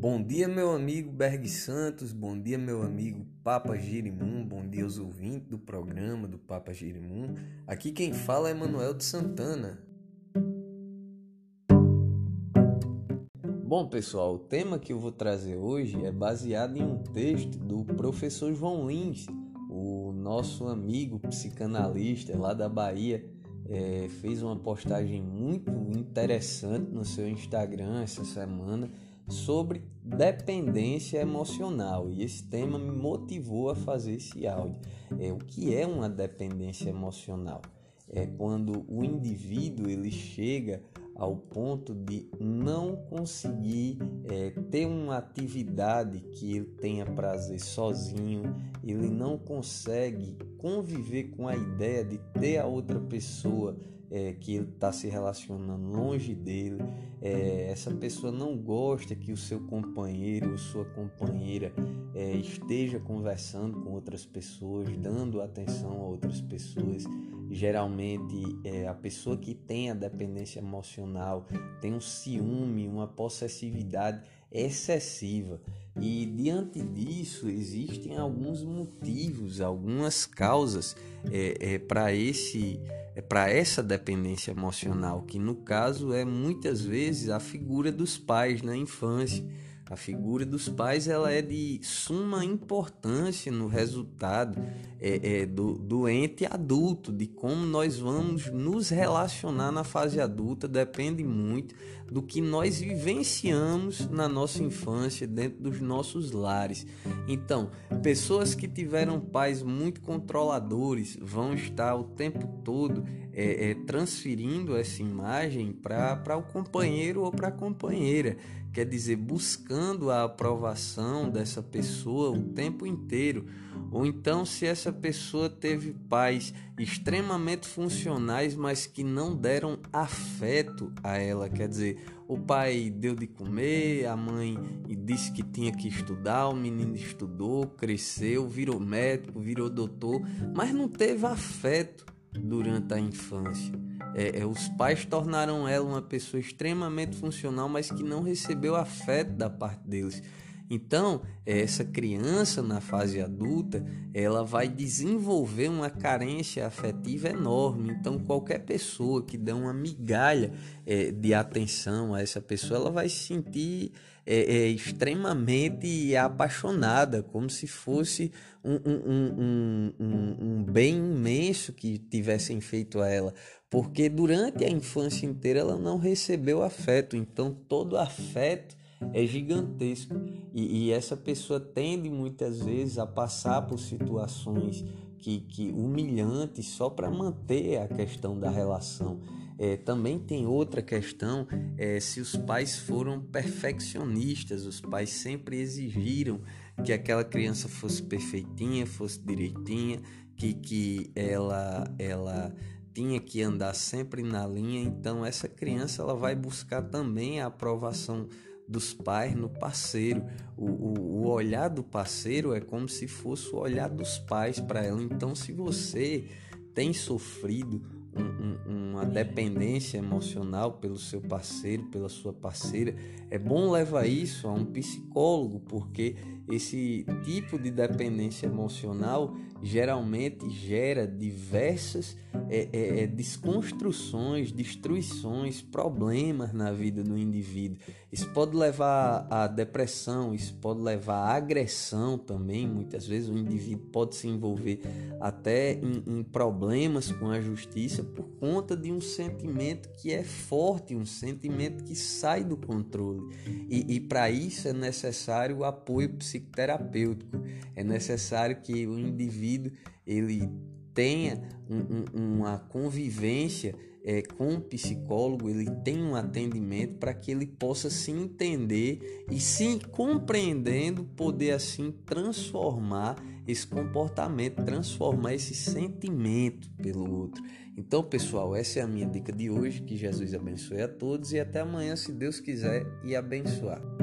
Bom dia, meu amigo Berg Santos, bom dia, meu amigo Papa Girimum, bom dia aos ouvintes do programa do Papa Girimum. Aqui quem fala é Manuel de Santana. Bom, pessoal, o tema que eu vou trazer hoje é baseado em um texto do professor João Lins, o nosso amigo psicanalista lá da Bahia. É, fez uma postagem muito interessante no seu Instagram essa semana sobre dependência emocional e esse tema me motivou a fazer esse áudio. É, o que é uma dependência emocional? É quando o indivíduo ele chega ao ponto de não conseguir é, ter uma atividade que ele tenha prazer sozinho, ele não consegue conviver com a ideia de ter a outra pessoa é, que ele está se relacionando longe dele, é, essa pessoa não gosta que o seu companheiro ou sua companheira é, esteja conversando com outras pessoas, dando atenção a outras pessoas. Geralmente, é, a pessoa que tem a dependência emocional tem um ciúme, uma possessividade excessiva. E diante disso, existem alguns motivos, algumas causas é, é, para esse é para essa dependência emocional, que no caso é muitas vezes a figura dos pais na infância. A figura dos pais ela é de suma importância no resultado é, é, do, do ente adulto, de como nós vamos nos relacionar na fase adulta, depende muito do que nós vivenciamos na nossa infância, dentro dos nossos lares. Então, pessoas que tiveram pais muito controladores vão estar o tempo todo é, é, transferindo essa imagem para o companheiro ou para a companheira. Quer dizer, buscando a aprovação dessa pessoa o tempo inteiro. Ou então, se essa pessoa teve pais extremamente funcionais, mas que não deram afeto a ela, quer dizer, o pai deu de comer, a mãe disse que tinha que estudar, o menino estudou, cresceu, virou médico, virou doutor, mas não teve afeto durante a infância. É, é, os pais tornaram ela uma pessoa extremamente funcional, mas que não recebeu afeto da parte deles. Então, essa criança na fase adulta, ela vai desenvolver uma carência afetiva enorme. Então, qualquer pessoa que dê uma migalha é, de atenção a essa pessoa, ela vai se sentir é, é, extremamente apaixonada, como se fosse um, um, um, um, bem imenso que tivessem feito a ela. Porque durante a infância inteira ela não recebeu afeto. Então, todo afeto é gigantesco e, e, essa pessoa tende muitas vezes a passar por situações que, que humilhantes só para manter a questão da relação. É, também tem outra questão é, se os pais foram perfeccionistas, os pais sempre exigiram que aquela criança fosse perfeitinha, fosse direitinha, que, que ela, ela tinha que andar sempre na linha, então essa criança ela vai buscar também a aprovação dos pais no parceiro. O, o, o, olhar do parceiro é como se fosse o olhar dos pais para ela. Então, se você tem sofrido um, um, uma dependência emocional pelo seu parceiro, pela sua parceira, é bom levar isso a um psicólogo, porque esse tipo de dependência emocional geralmente gera diversas é, é, é, desconstruções, destruições, problemas na vida do indivíduo. Isso pode levar à depressão, isso pode levar à agressão também. Muitas vezes o indivíduo pode se envolver até em, em problemas com a justiça por conta de um sentimento que é forte, um sentimento que sai do controle. E, e para isso é necessário o apoio psicoterapêutico, é necessário que o indivíduo ele tenha um, um, uma convivência é, com o psicólogo, ele tem um atendimento para que ele possa se entender e se compreendendo, poder assim transformar esse comportamento, transformar esse sentimento pelo outro. Então, pessoal, essa é a minha dica de hoje. Que Jesus abençoe a todos e até amanhã, se Deus quiser, e abençoar.